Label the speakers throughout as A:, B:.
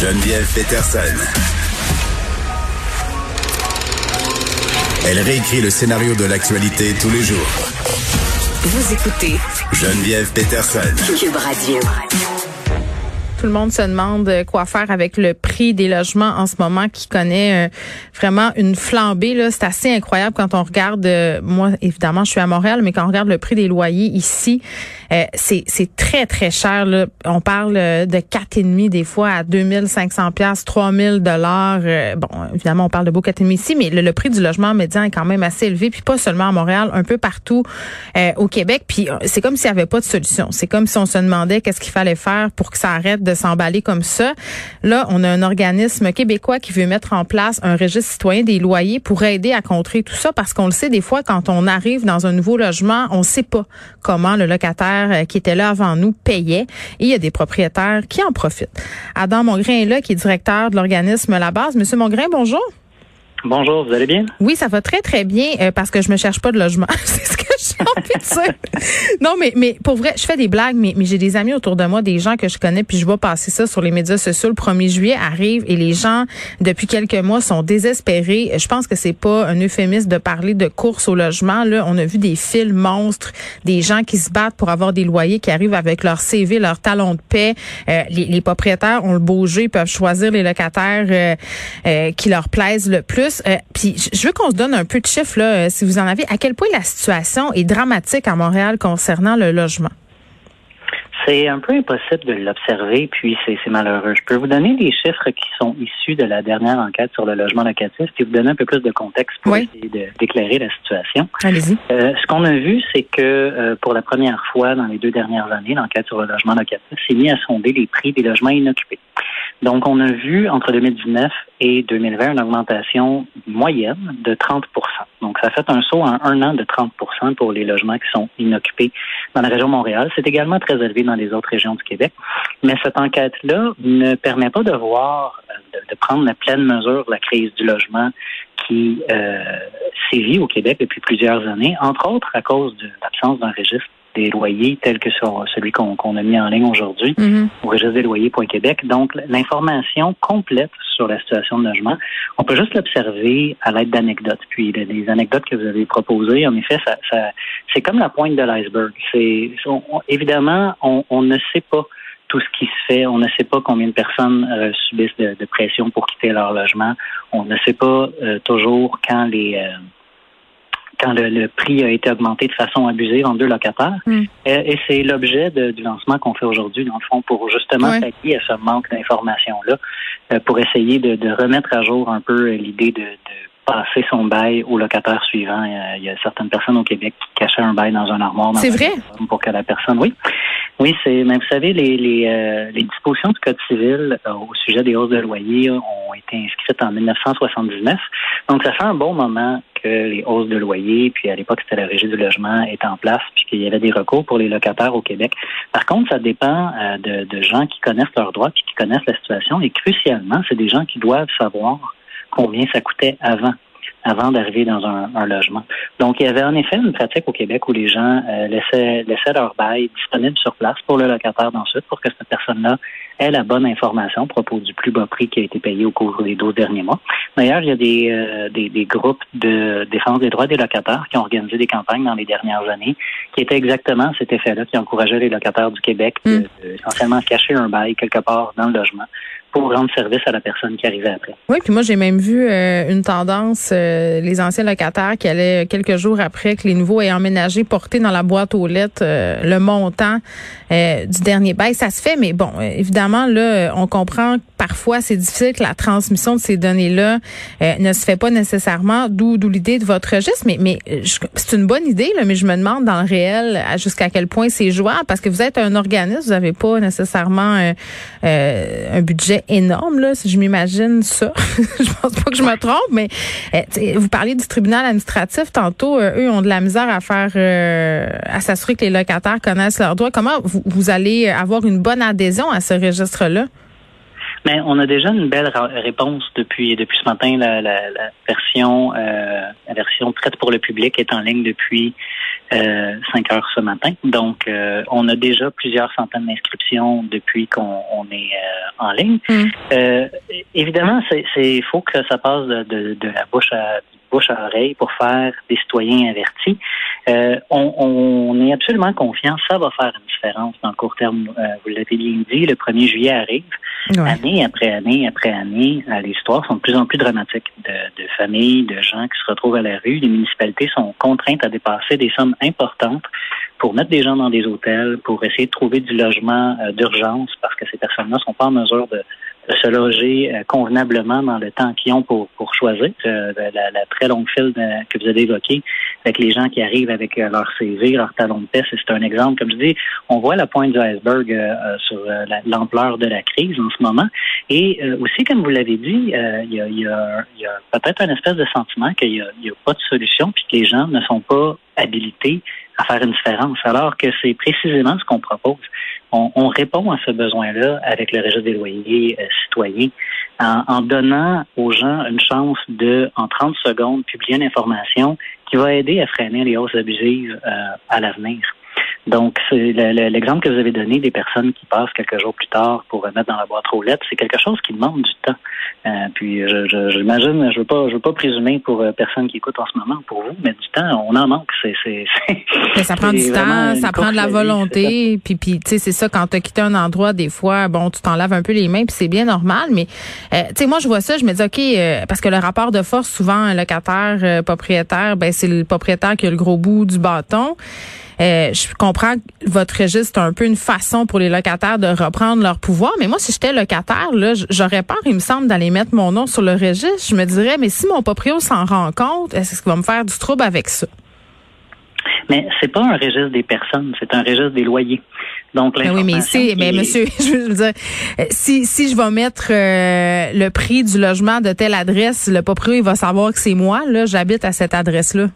A: Geneviève Peterson. Elle réécrit le scénario de l'actualité tous les jours.
B: Vous écoutez
A: Geneviève Peterson.
B: Cube Radio.
C: Tout le monde se demande quoi faire avec le prix des logements en ce moment qui connaît euh, vraiment une flambée. Là, c'est assez incroyable quand on regarde. euh, moi, évidemment, je suis à Montréal, mais quand on regarde le prix des loyers ici, euh, c'est très très cher. On parle euh, de quatre et demi des fois à 2500 pièces, 3000 dollars. Euh, bon, évidemment, on parle de beau quatre et demi ici, mais le, prix du logement médian est quand même assez élevé. Puis pas seulement à Montréal, un peu partout au Québec. Puis c'est comme s'il n'y avait pas de solution. C'est comme si on se demandait qu'est-ce qu'il fallait faire pour que ça arrête de s'emballer comme ça. Là, on a un organisme québécois qui veut mettre en place un registre citoyen des loyers pour aider à contrer tout ça parce qu'on le sait des fois quand on arrive dans un nouveau logement, on sait pas comment le locataire euh, qui était là avant nous payait et il y a des propriétaires qui en profitent. Adam Mongrain est là qui est directeur de l'organisme La Base. Monsieur Mongrain, bonjour.
D: Bonjour, vous allez bien?
C: Oui, ça va très très bien euh, parce que je me cherche pas de logement. C'est ce que j'ai envie de dire. Non, mais mais pour vrai, je fais des blagues, mais mais j'ai des amis autour de moi, des gens que je connais, puis je vois passer ça sur les médias sociaux. Le 1er juillet arrive et les gens depuis quelques mois sont désespérés. Je pense que c'est pas un euphémisme de parler de course au logement. Là, on a vu des fils monstres, des gens qui se battent pour avoir des loyers, qui arrivent avec leur CV, leur talon de paix. Euh, les, les propriétaires ont le beau jeu, ils peuvent choisir les locataires euh, euh, qui leur plaisent le plus. Euh, Puis je- veux qu'on se donne un peu de chiffres là, euh, si vous en avez. À quel point la situation est dramatique à Montréal concernant le logement?
D: C'est un peu impossible de l'observer, puis c'est malheureux. Je peux vous donner les chiffres qui sont issus de la dernière enquête sur le logement locatif, puis vous donner un peu plus de contexte pour
C: Oui.
D: essayer d'éclairer la situation.
C: Allez-y.
D: Euh, ce qu'on a vu, c'est que euh, pour la première fois dans les deux dernières années, l'enquête sur le logement locatif s'est mis à sonder les prix des logements inoccupés. Donc, on a vu entre 2019 et 2020 une augmentation moyenne de 30% Donc, ça fait un saut en un an de 30% pour les logements qui sont inoccupés dans la région Montréal. C'est également très élevé dans les autres régions du Québec. Mais cette enquête-là ne permet pas de voir, de, de prendre la pleine mesure de la crise du logement qui euh, sévit au Québec depuis plusieurs années, entre autres à cause de l'absence d'un registre des loyers tel que sur celui qu'on a mis en ligne aujourd'hui
C: Mhm.
D: au registre des loyers.québec. Donc, l'information complète sur la situation de logement, on peut juste l'observer à l'aide d'anecdotes. Puis, les- anecdotes que vous avez proposées, en effet, ça, ça- c'est comme la pointe de l'iceberg. C'est évidemment, on, on ne sait pas tout ce qui se fait. On ne sait pas combien de personnes euh, subissent de, de pression pour quitter leur logement. On ne sait pas euh, toujours quand les euh, quand le, le prix a été augmenté de façon abusive en deux locataires.
C: Mm.
D: Euh, et c'est l'objet du lancement qu'on fait aujourd'hui, dans le fond, pour justement pallier à ce manque d'information-là, euh, pour essayer de, de remettre à jour un peu l'idée de, de passer son bail au locataire suivant. Euh, il y a certaines personnes au Québec qui cachaient un bail dans un armoire.
C: C'est vrai?
D: Pour que la personne, oui. Oui, c'est, mais vous savez, les, les, euh, les dispositions du Code civil euh, au sujet des hausses de loyer ont été inscrites en 1979. Donc, ça fait un bon moment les hausses de loyer, puis à l'époque, c'était la régie du logement, est en place, puis qu'il y avait des recours pour les locataires au Québec. Par contre, ça dépend euh, de, de gens qui connaissent leurs droits, puis qui connaissent la situation. Et crucialement, c'est des gens qui doivent savoir combien ça coûtait avant avant d'arriver dans un, un logement. Donc, il y avait en effet une pratique au Québec où les gens euh, laissaient, laissaient leur bail disponible sur place pour le locataire d'ensuite pour que cette personne-là ait la bonne information à propos du plus bas prix qui a été payé au cours des 12 derniers mois. D'ailleurs, il y a des, euh, des, des groupes de défense des droits des locataires qui ont organisé des campagnes dans les dernières années qui étaient exactement cet effet-là, qui encourageaient les locataires du Québec de,
C: Mm.
D: de essentiellement cacher un bail quelque part dans le logement pour rendre service à la personne qui arrivait après.
C: Oui, puis moi j'ai même vu euh, une tendance, euh, les anciens locataires qui allaient quelques jours après que les nouveaux aient emménagé porter dans la boîte aux lettres euh, le montant du dernier bail. Ça se fait, mais bon, évidemment là, on comprend que parfois c'est difficile que la transmission de ces données-là ne se fait pas nécessairement. D'où d'où l'idée de votre registre, mais mais c'est une bonne idée là, mais je me demande dans le réel jusqu'à quel point c'est jouable parce que vous êtes un organisme, vous n'avez pas nécessairement un budget énorme, là, si je m'imagine ça. je pense pas que je me trompe, mais eh, vous parliez du tribunal administratif tantôt. Euh, eux ont de la misère à faire, euh, à s'assurer que les locataires connaissent leurs droits. Comment vous, allez avoir une bonne adhésion à ce registre-là?
D: Mais on a déjà une belle réponse depuis depuis ce matin. La, version euh, la version prête pour le public est en ligne depuis euh, 5 heures ce matin. Donc, euh, on a déjà plusieurs centaines d'inscriptions depuis qu'on est euh, en ligne. Mm. Euh, évidemment, c'est il faut que ça passe de, de, de la bouche à bouche à oreille pour faire des citoyens avertis. Euh, on, on, est absolument confiant. Ça va faire une différence dans le court terme. Euh, vous l'avez bien dit, le 1er juillet arrive. Année après année après année, euh, les histoires sont de plus en plus dramatiques de, familles, de gens qui se retrouvent à la rue. Les municipalités sont contraintes à dépasser des sommes importantes pour mettre des gens dans des hôtels, pour essayer de trouver du logement d'urgence parce que ces personnes-là sont pas en mesure de se loger euh, convenablement dans le temps qu'ils ont pour, pour choisir. Euh, la, la, très longue file que vous avez évoquée avec les gens qui arrivent avec euh, leur CV, leur talon de peste, c'est un exemple. Comme je dis, on voit la pointe du iceberg sur l'ampleur de la crise en ce moment. Et aussi, comme vous l'avez dit, il y a, y a, y a peut-être un espèce de sentiment qu'il n'y a, a, pas de solution puis que les gens ne sont pas habilités à faire une différence, alors que c'est précisément ce qu'on propose on, répond à ce besoin-là avec le registre des loyers euh, citoyens en, donnant aux gens une chance de, en 30 secondes, publier une information qui va aider à freiner les hausses abusives euh, à l'avenir. Donc, c'est l'exemple que vous avez donné des personnes qui passent quelques jours plus tard pour remettre dans la boîte aux lettres, c'est quelque chose qui demande du temps. Euh, puis, j'imagine, je, je, veux pas, je veux pas présumer pour euh, personne qui écoute en ce moment, pour vous, mais du temps, on en manque. C'est,
C: c'est, ça prend du temps, ça prend de la volonté. puis, puis, tu sais, c'est ça quand tu as quitté un endroit, des fois, bon, tu t'en laves un peu les mains, puis c'est bien normal. Mais, euh, tu sais, moi, je vois ça, je me dis, ok, parce que le rapport de force, souvent, un locataire propriétaire, ben c'est le propriétaire qui a le gros bout du bâton. Euh, je comprends que votre registre est un peu une façon pour les locataires de reprendre leur pouvoir, mais moi, si j'étais locataire, là, j'aurais peur, il me semble, d'aller mettre mon nom sur le registre. Je me dirais, mais si mon proprio s'en rend compte, est-ce qu'il va me faire du trouble avec ça?
D: Mais c'est pas un registre des personnes, c'est un registre des loyers. Donc,
C: mais oui, mais c'est, mais monsieur, je veux dire, euh, si, si je vais mettre euh, le prix du logement de telle adresse, le proprio, il va savoir que c'est moi, là, j'habite à cette adresse-là.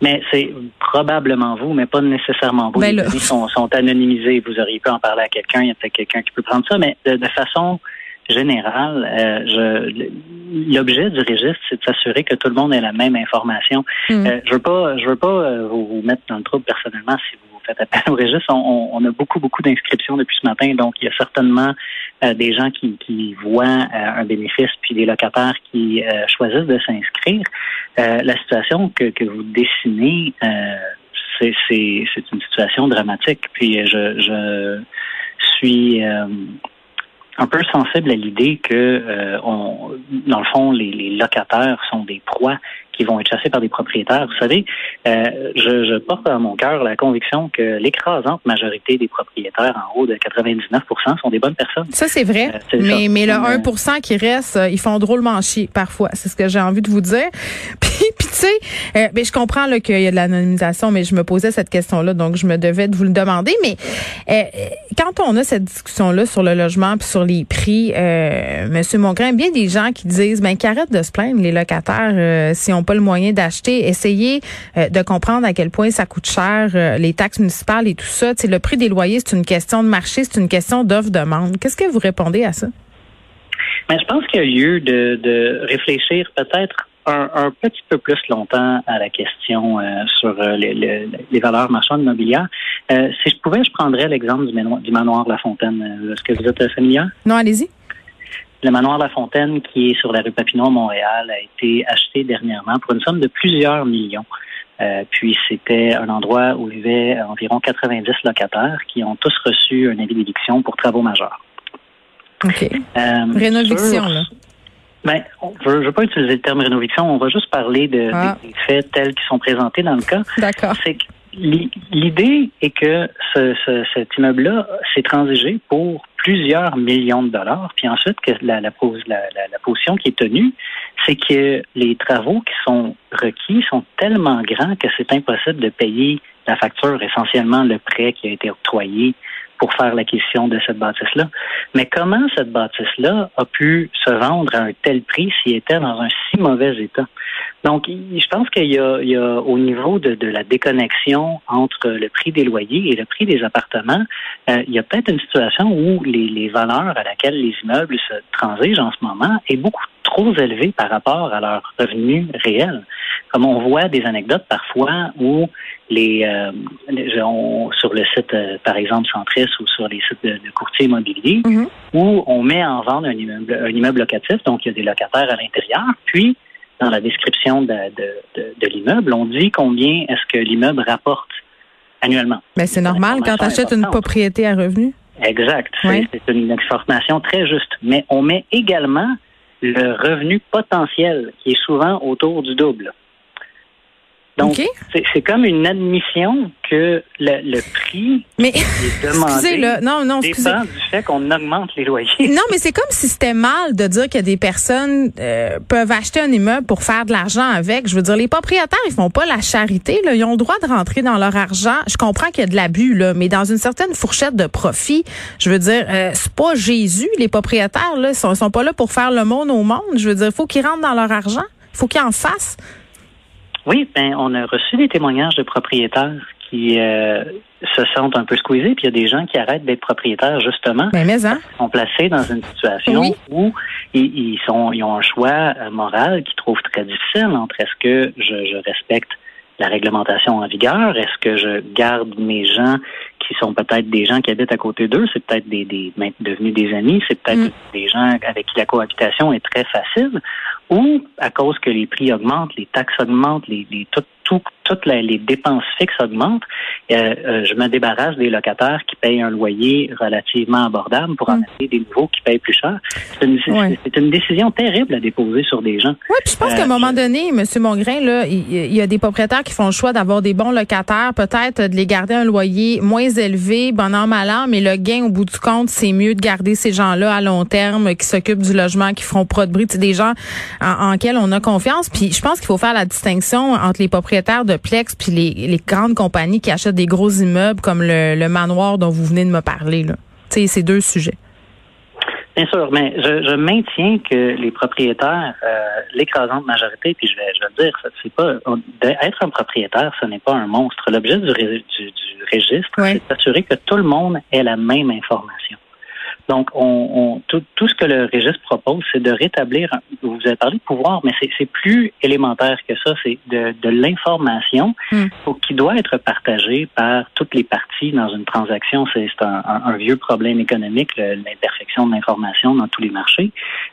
D: Mais c'est probablement vous, mais pas nécessairement vous. Ben les données sont, sont, anonymisées. Vous auriez pu en parler à quelqu'un. Il y a peut-être quelqu'un qui peut prendre ça. Mais de, façon générale, euh, l'objet du registre, c'est de s'assurer que tout le monde ait la même information. Hmm. Euh, je veux pas, je veux pas euh, vous, vous, mettre dans le trouble personnellement si vous On, a beaucoup, beaucoup d'inscriptions depuis ce matin, donc il y a certainement euh, des gens qui, voient euh, un bénéfice, puis des locataires qui euh, choisissent de s'inscrire. la situation que, vous dessinez, c'est une situation dramatique. Puis je, suis un peu sensible à l'idée que, on, dans le fond, les, locataires sont des proies qui vont être chassés par des propriétaires. Vous savez, euh, je, je, porte dans mon cœur la conviction que l'écrasante majorité des propriétaires, en haut de 99 sont des bonnes personnes.
C: Ça, c'est vrai. Euh, mais, mais le 1 euh, qui reste, ils font drôlement chier parfois. C'est ce que j'ai envie de vous dire. Puis, puis tu sais, euh, ben, je comprends qu'il y a de l'anonymisation, mais je me posais cette question-là, donc je me devais de vous le demander. Mais quand on a cette discussion-là sur le logement puis sur les prix, euh, Monsieur Mongrain, bien des gens qui disent, ben, qu'arrêtent de se plaindre les locataires si on pas le moyen d'acheter. Essayez euh, de comprendre à quel point ça coûte cher, euh, les taxes municipales et tout ça. T'sais, le prix des loyers, c'est une question de marché, c'est une question d'offre-demande. Qu'est-ce que vous répondez à ça?
D: Mais je pense qu'il y a lieu de, réfléchir peut-être un, petit peu plus longtemps à la question euh, sur les, valeurs marchandes immobilières. si je pouvais, je prendrais l'exemple du, du, manoir La Fontaine. Est-ce que vous êtes familière?
C: Non, allez-y.
D: Le manoir La Fontaine, qui est sur la rue Papineau à Montréal, a été acheté dernièrement pour une somme de plusieurs millions. Euh, puis c'était un endroit où avait environ 90 locataires qui ont tous reçu un avis d'éviction pour travaux majeurs.
C: OK. Euh, Rénoviction, là.
D: Ben, je ne veux pas utiliser le terme rénoviction, on va juste parler de, ah. des faits tels qu'ils sont présentés dans le cas.
C: D'accord.
D: C'est que l'idée est que ce, ce, cet immeuble-là s'est transigé pour plusieurs millions de dollars, puis ensuite que la, la, la, la position qui est tenue, c'est que les travaux qui sont requis sont tellement grands que c'est impossible de payer la facture, essentiellement le prêt qui a été octroyé pour faire l'acquisition de cette bâtisse-là. Mais comment cette bâtisse-là a pu se vendre à un tel prix s'il était dans un si mauvais état? Donc, je pense qu'il y, a, au niveau de, la déconnexion entre le prix des loyers et le prix des appartements, euh, il y a peut-être une situation où les, les valeurs à laquelle les immeubles se transigent en ce moment est beaucoup trop élevée par rapport à leurs revenus réels. Comme on voit des anecdotes parfois où les, euh, sur le site, euh, par exemple, Centris ou sur les sites de, de courtiers immobiliers, mm-hmm. où on met en vente un immeuble, un immeuble locatif, donc il y a des locataires à l'intérieur, puis dans la description de, de, l'immeuble, on dit combien est-ce que l'immeuble rapporte annuellement.
C: Mais c'est normal quand tu achètes une propriété à revenu.
D: Exact. C'est une information très juste. Mais on met également le revenu potentiel qui est souvent autour du double. Donc, c'est comme une admission que le, le prix
C: mais, est demandé excusez, là. Non, non,
D: dépend du fait qu'on augmente les loyers.
C: Non, mais c'est comme si c'était mal de dire que des personnes euh, peuvent acheter un immeuble pour faire de l'argent avec. Je veux dire, les propriétaires, ils font pas la charité. Là. Ils ont le droit de rentrer dans leur argent. Je comprends qu'il y a de l'abus, là, mais dans une certaine fourchette de profit, je veux dire, euh, c'est pas Jésus. Les propriétaires, là, sont, sont pas là pour faire le monde au monde. Je veux dire, il faut qu'ils rentrent dans leur argent. Il faut qu'ils en fassent.
D: Oui, ben, on a reçu des témoignages de propriétaires qui euh, se sentent un peu squeezés, puis il y a des gens qui arrêtent d'être propriétaires justement,
C: ben, mais hein?
D: sont placés dans une situation où ils, sont, ils ont un choix euh, moral qu'ils trouvent très difficile entre est-ce que je, je respecte la réglementation en vigueur, est-ce que je garde mes gens qui sont peut-être des gens qui habitent à côté d'eux, c'est peut-être des, des devenus des amis, c'est peut-être mm. des gens avec qui la cohabitation est très facile, ou à cause que les prix augmentent, les taxes augmentent, les, les tout, toutes les dépenses fixes augmentent, euh, euh, je me débarrasse des locataires qui payent un loyer relativement abordable pour en mm. amener des nouveaux qui payent plus cher. C'est une, décision terrible à déposer sur des gens.
C: Oui, puis je pense qu'à un euh, moment donné, M. Mongrain, là, il, y a des propriétaires qui font le choix d'avoir des bons locataires, peut-être de les garder un loyer moins élevé, bon an, mal an, mais le gain au bout du compte, c'est mieux de garder ces gens-là à long terme, qui s'occupent du logement, qui feront pas de bruit. Des gens en, en, on a confiance. Puis je pense qu'il faut faire la distinction entre les propriétaires de Plex puis les, grandes compagnies qui achètent des gros immeubles comme le, manoir dont vous venez de me parler. Là. Tu sais, c'est deux sujets.
D: Bien sûr, mais je, maintiens que les propriétaires, euh, l'écrasante majorité, puis je vais, je vais le dire, c'est pas être un propriétaire, ce n'est pas un monstre. L'objet du, registre, c'est d'assurer que tout le monde ait la même information. Donc, on, tout, ce que le registre propose, c'est de rétablir, vous avez parlé de pouvoir, mais c'est plus élémentaire que ça, c'est de, l'information hmm. qui doit être partagée par toutes les parties dans une transaction. C'est un, vieux problème économique, l'imperfection de l'information dans tous les marchés.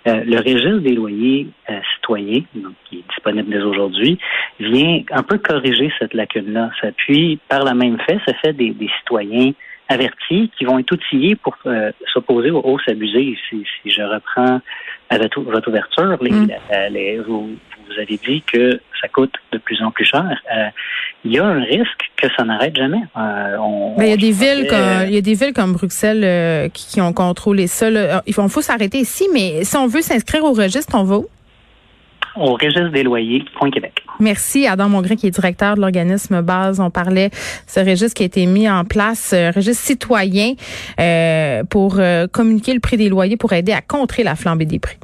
D: Euh, le registre des loyers euh, citoyens, qui est disponible dès aujourd'hui, vient un peu corriger cette lacune-là. Puis, par la même fait, ça fait des citoyens avertis qui vont être outillés pour euh, s'opposer aux hausses abusées. Si, je reprends votre, votre ouverture, mm. vous, vous, avez dit que ça coûte de plus en plus cher. Euh, il y a un risque que ça n'arrête jamais.
C: Euh, il y a des villes comme il y a des villes comme Bruxelles qui, ont contrôlé ça. Il faut, faut s'arrêter ici, mais si on veut s'inscrire au registre, on va où?
D: au registre des loyers, Point Québec.
C: Merci, Adam Mongrain, qui est directeur de l'organisme Base. On parlait ce registre qui a été mis en place, un registre citoyen, euh, pour euh, communiquer le prix des loyers pour aider à contrer la flambée des prix.